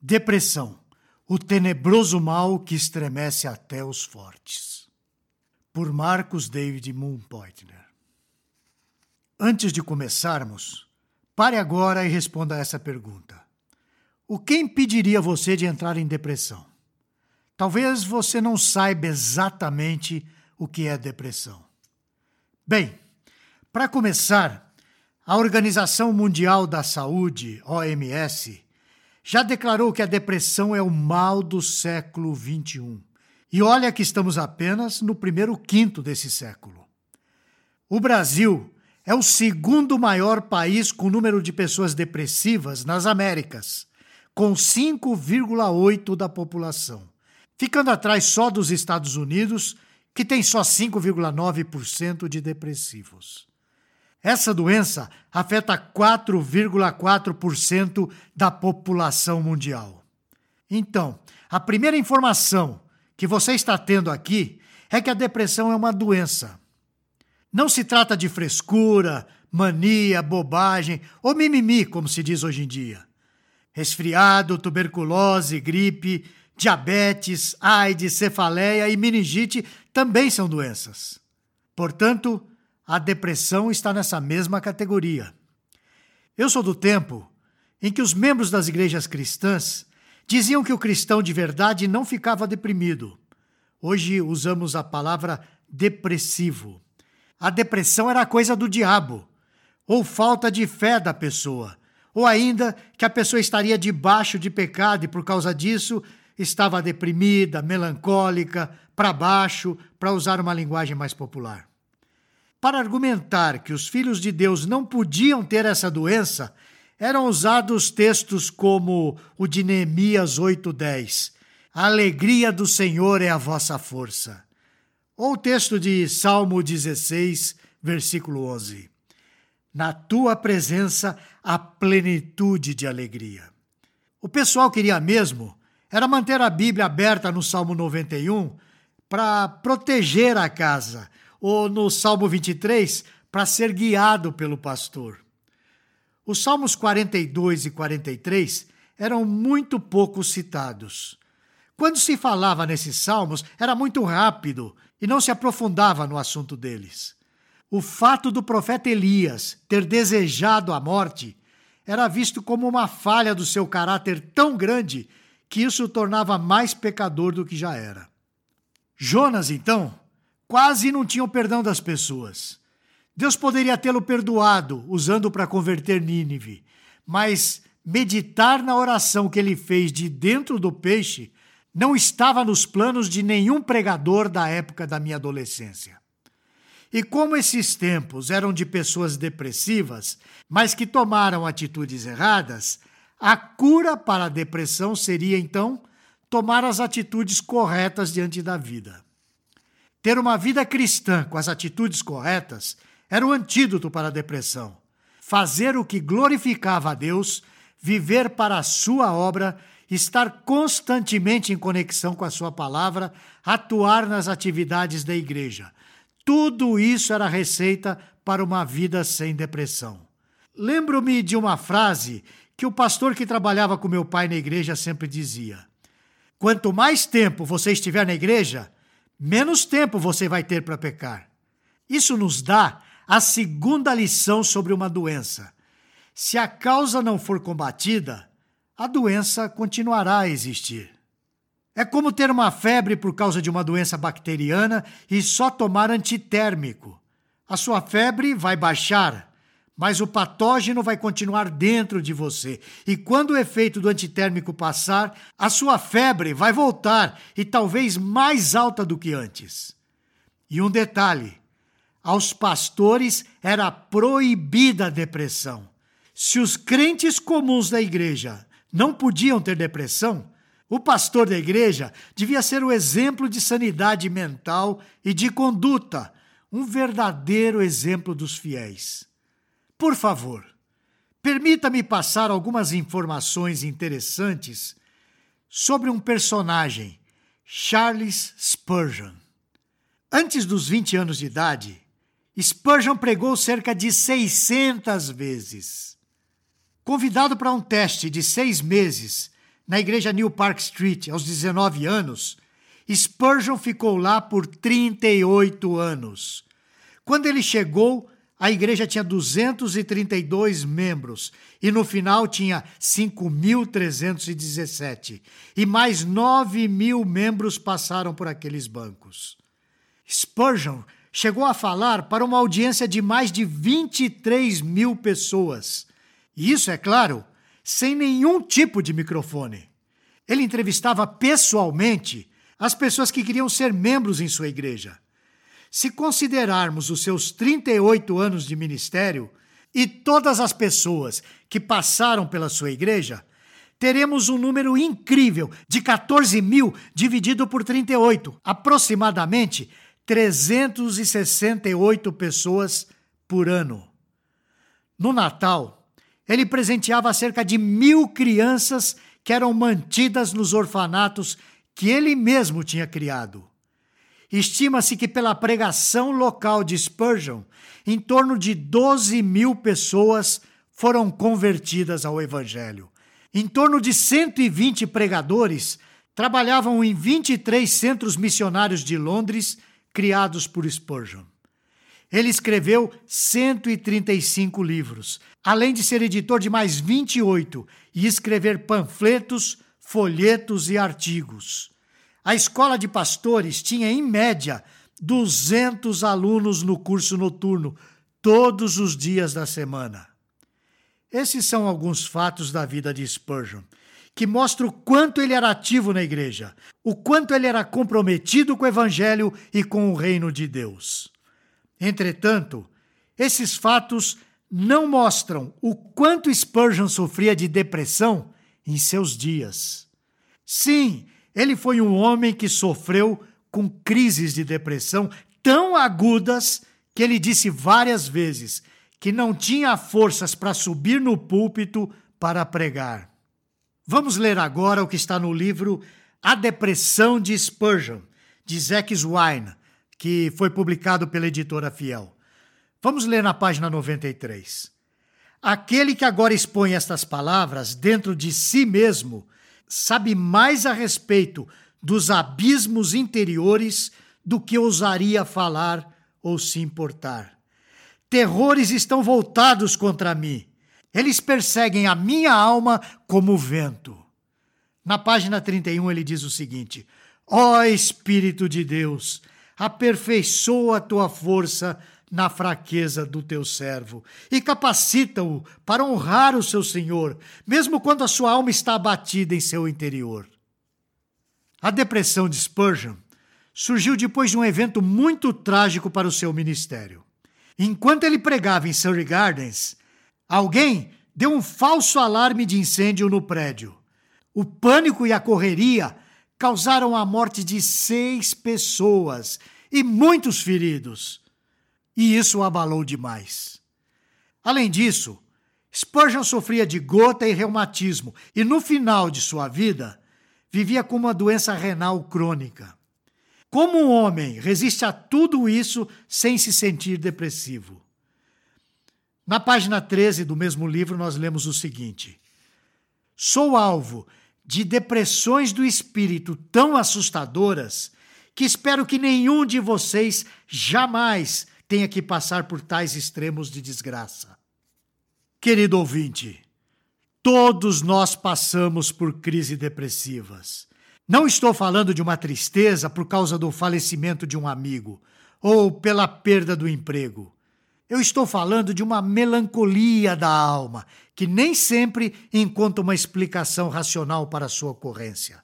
Depressão, o tenebroso mal que estremece até os fortes. Por Marcos David Moonpointner. Antes de começarmos, pare agora e responda a essa pergunta. O que impediria você de entrar em depressão? Talvez você não saiba exatamente o que é depressão. Bem, para começar, a Organização Mundial da Saúde, OMS, já declarou que a depressão é o mal do século XXI. E olha que estamos apenas no primeiro quinto desse século. O Brasil é o segundo maior país com número de pessoas depressivas nas Américas, com 5,8% da população, ficando atrás só dos Estados Unidos, que tem só 5,9% de depressivos. Essa doença afeta 4,4% da população mundial. Então, a primeira informação que você está tendo aqui é que a depressão é uma doença. Não se trata de frescura, mania, bobagem ou mimimi, como se diz hoje em dia. Resfriado, tuberculose, gripe, diabetes, AIDS, cefaleia e meningite também são doenças. Portanto, a depressão está nessa mesma categoria. Eu sou do tempo em que os membros das igrejas cristãs diziam que o cristão de verdade não ficava deprimido. Hoje usamos a palavra depressivo. A depressão era coisa do diabo, ou falta de fé da pessoa, ou ainda que a pessoa estaria debaixo de pecado e por causa disso estava deprimida, melancólica, para baixo, para usar uma linguagem mais popular. Para argumentar que os filhos de Deus não podiam ter essa doença, eram usados textos como o de Neemias 8:10. A alegria do Senhor é a vossa força. Ou o texto de Salmo 16, versículo 11. Na tua presença há plenitude de alegria. O pessoal queria mesmo era manter a Bíblia aberta no Salmo 91 para proteger a casa, ou no Salmo 23, para ser guiado pelo pastor. Os Salmos 42 e 43 eram muito pouco citados. Quando se falava nesses salmos, era muito rápido e não se aprofundava no assunto deles. O fato do profeta Elias ter desejado a morte era visto como uma falha do seu caráter tão grande que isso o tornava mais pecador do que já era. Jonas, então, quase não tinha o perdão das pessoas. Deus poderia tê-lo perdoado, usando para converter Nínive, mas meditar na oração que ele fez de dentro do peixe não estava nos planos de nenhum pregador da época da minha adolescência. E como esses tempos eram de pessoas depressivas, mas que tomaram atitudes erradas, a cura para a depressão seria então tomar as atitudes corretas diante da vida. Ter uma vida cristã com as atitudes corretas era o antídoto para a depressão. Fazer o que glorificava a Deus, viver para a sua obra, estar constantemente em conexão com a sua palavra, atuar nas atividades da igreja. Tudo isso era receita para uma vida sem depressão. Lembro-me de uma frase que o pastor que trabalhava com meu pai na igreja sempre dizia: Quanto mais tempo você estiver na igreja, menos tempo você vai ter para pecar. Isso nos dá a segunda lição sobre uma doença. Se a causa não for combatida, a doença continuará a existir. É como ter uma febre por causa de uma doença bacteriana e só tomar antitérmico. A sua febre vai baixar, mas o patógeno vai continuar dentro de você. E quando o efeito do antitérmico passar, a sua febre vai voltar e talvez mais alta do que antes. E um detalhe: aos pastores era proibida a depressão. Se os crentes comuns da igreja não podiam ter depressão, o pastor da igreja devia ser o exemplo de sanidade mental e de conduta, um verdadeiro exemplo dos fiéis. Por favor, permita-me passar algumas informações interessantes sobre um personagem, Charles Spurgeon. Antes dos 20 anos de idade, Spurgeon pregou cerca de 600 vezes. Convidado para um teste de seis meses na igreja New Park Street aos 19 anos, Spurgeon ficou lá por 38 anos. Quando ele chegou, a igreja tinha 232 membros e no final tinha 5.317. E mais 9 mil membros passaram por aqueles bancos. Spurgeon chegou a falar para uma audiência de mais de 23 mil pessoas. E isso, é claro, sem nenhum tipo de microfone. Ele entrevistava pessoalmente as pessoas que queriam ser membros em sua igreja. Se considerarmos os seus 38 anos de ministério e todas as pessoas que passaram pela sua igreja, teremos um número incrível de 14 mil dividido por 38, aproximadamente 368 pessoas por ano. No Natal, ele presenteava cerca de mil crianças que eram mantidas nos orfanatos que ele mesmo tinha criado. Estima-se que pela pregação local de Spurgeon, em torno de 12 mil pessoas foram convertidas ao Evangelho. Em torno de 120 pregadores trabalhavam em 23 centros missionários de Londres criados por Spurgeon. Ele escreveu 135 livros, além de ser editor de mais 28 e escrever panfletos, folhetos e artigos. A escola de pastores tinha, em média, 200 alunos no curso noturno, todos os dias da semana. Esses são alguns fatos da vida de Spurgeon, que mostram o quanto ele era ativo na igreja, o quanto ele era comprometido com o evangelho e com o reino de Deus. Entretanto, esses fatos não mostram o quanto Spurgeon sofria de depressão em seus dias. Sim, ele foi um homem que sofreu com crises de depressão tão agudas que ele disse várias vezes que não tinha forças para subir no púlpito para pregar. Vamos ler agora o que está no livro A Depressão de Spurgeon, de Zack Swine, que foi publicado pela editora Fiel. Vamos ler na página 93. Aquele que agora expõe estas palavras dentro de si mesmo sabe mais a respeito dos abismos interiores do que ousaria falar ou se importar. Terrores estão voltados contra mim. Eles perseguem a minha alma como vento. Na página 31 ele diz o seguinte: Ó oh, Espírito de Deus, aperfeiçoa a tua força na fraqueza do teu servo e capacita-o para honrar o seu Senhor, mesmo quando a sua alma está abatida em seu interior. A depressão de Spurgeon surgiu depois de um evento muito trágico para o seu ministério. Enquanto ele pregava em Surrey Gardens, alguém deu um falso alarme de incêndio no prédio. O pânico e a correria causaram a morte de seis pessoas e muitos feridos e isso o abalou demais. Além disso, Spurgeon sofria de gota e reumatismo e no final de sua vida vivia com uma doença renal crônica. Como um homem resiste a tudo isso sem se sentir depressivo? Na página 13 do mesmo livro, nós lemos o seguinte: Sou alvo de depressões do espírito tão assustadoras que espero que nenhum de vocês jamais tenha que passar por tais extremos de desgraça. Querido ouvinte, todos nós passamos por crises depressivas. Não estou falando de uma tristeza por causa do falecimento de um amigo ou pela perda do emprego. Eu estou falando de uma melancolia da alma que nem sempre encontra uma explicação racional para sua ocorrência.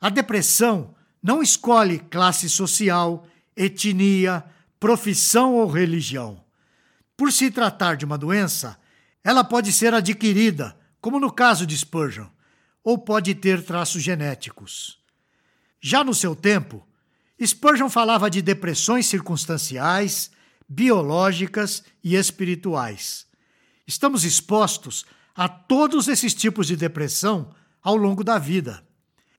A depressão não escolhe classe social, etnia, profissão ou religião. Por se tratar de uma doença, ela pode ser adquirida, como no caso de Spurgeon, ou pode ter traços genéticos. Já no seu tempo, Spurgeon falava de depressões circunstanciais, biológicas e espirituais. Estamos expostos a todos esses tipos de depressão ao longo da vida.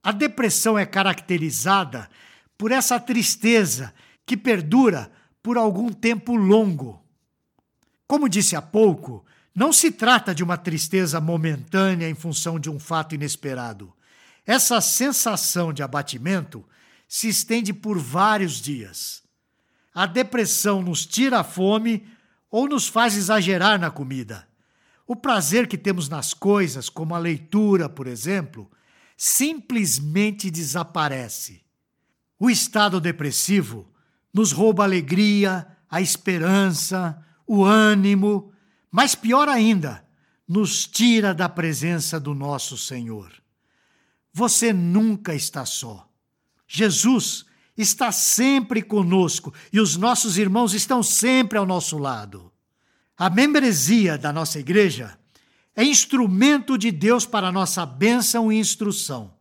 A depressão é caracterizada por essa tristeza que perdura por algum tempo longo. Como disse há pouco, não se trata de uma tristeza momentânea em função de um fato inesperado. Essa sensação de abatimento se estende por vários dias. A depressão nos tira a fome ou nos faz exagerar na comida. O prazer que temos nas coisas, como a leitura, por exemplo, simplesmente desaparece. O estado depressivo nos rouba a alegria, a esperança, o ânimo, mas pior ainda, nos tira da presença do nosso Senhor. Você nunca está só. Jesus está sempre conosco e os nossos irmãos estão sempre ao nosso lado. A membresia da nossa igreja é instrumento de Deus para nossa bênção e instrução.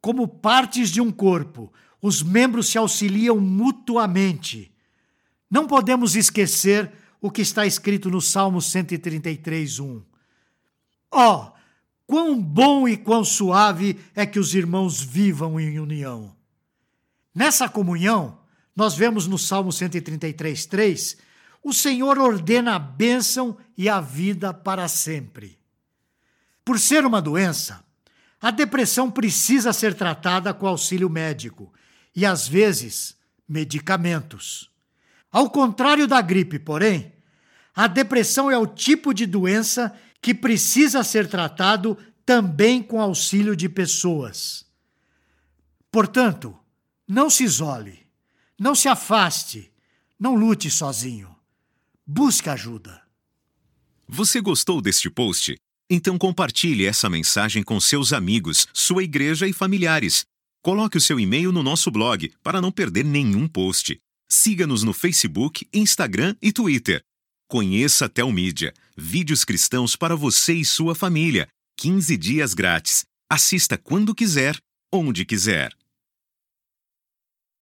Como partes de um corpo, os membros se auxiliam mutuamente. Não podemos esquecer o que está escrito no Salmo 133, 1. Ó, oh, quão bom e quão suave é que os irmãos vivam em união. Nessa comunhão, nós vemos no Salmo 133, 3, o Senhor ordena a bênção e a vida para sempre. Por ser uma doença, a depressão precisa ser tratada com auxílio médico e, às vezes, medicamentos. Ao contrário da gripe, porém, a depressão é o tipo de doença que precisa ser tratado também com auxílio de pessoas. Portanto, não se isole, não se afaste, não lute sozinho. Busque ajuda. Você gostou deste post? Então compartilhe essa mensagem com seus amigos, sua igreja e familiares. Coloque o seu e-mail no nosso blog para não perder nenhum post. Siga-nos no Facebook, Instagram e Twitter. Conheça a Telmídia, vídeos cristãos para você e sua família. 15 dias grátis. Assista quando quiser, onde quiser.